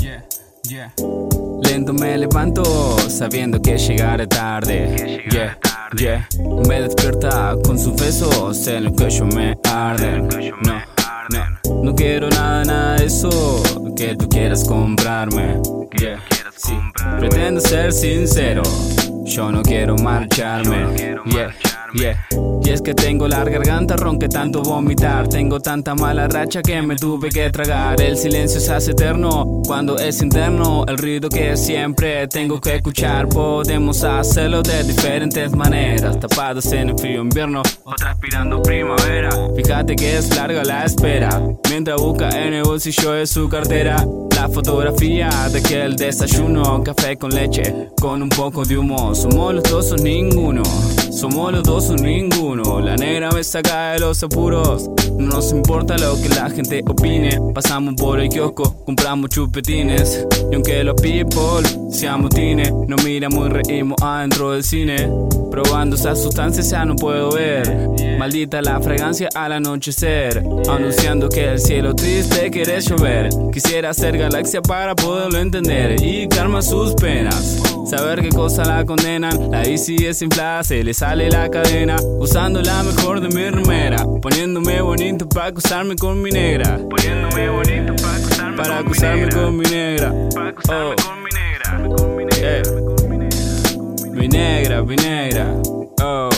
Yeah, yeah. Lento me levanto sabiendo que llegaré tarde. Yeah, yeah. Me despierta con sus besos en el cuello me arden. No, no, no quiero nada, nada de eso que tú quieras comprarme. Yeah, sí. Pretendo ser sincero. Yo no quiero marcharme. Yeah, Y es que tengo la garganta ronca tanto vomitar. Tengo tanta mala racha que me tuve que tragar. El silencio se hace eterno cuando es interno. El ruido que siempre tengo que escuchar. Podemos hacerlo de diferentes maneras. Tapados en el frío invierno o transpirando primavera. Fíjate que es larga la espera. Mientras busca en el bolsillo de su cartera. La fotografía de aquel desayuno, café con leche, con un poco de humo. Somos los dos o ninguno, somos los dos ninguno. La negra me saca de los apuros. No nos importa lo que la gente opine. Pasamos por el kiosco, compramos chupetines. Y aunque los people se amotine, nos miramos y reímos adentro del cine. Probando esa sustancia ya no puedo ver. Maldita la fragancia al anochecer. Anunciando que el cielo triste quiere llover. Quisiera ser galaxia para poderlo entender y calma sus penas. Saber qué cosa la condenan. La bici es inflada, se le sale la cadena. Usando la mejor de mi remera. Poniéndome bonito para acusarme con mi negra. Poniéndome bonito para acusarme, para acusarme con mi negra. Oh. Eh. Mi negra, mi negra. Oh.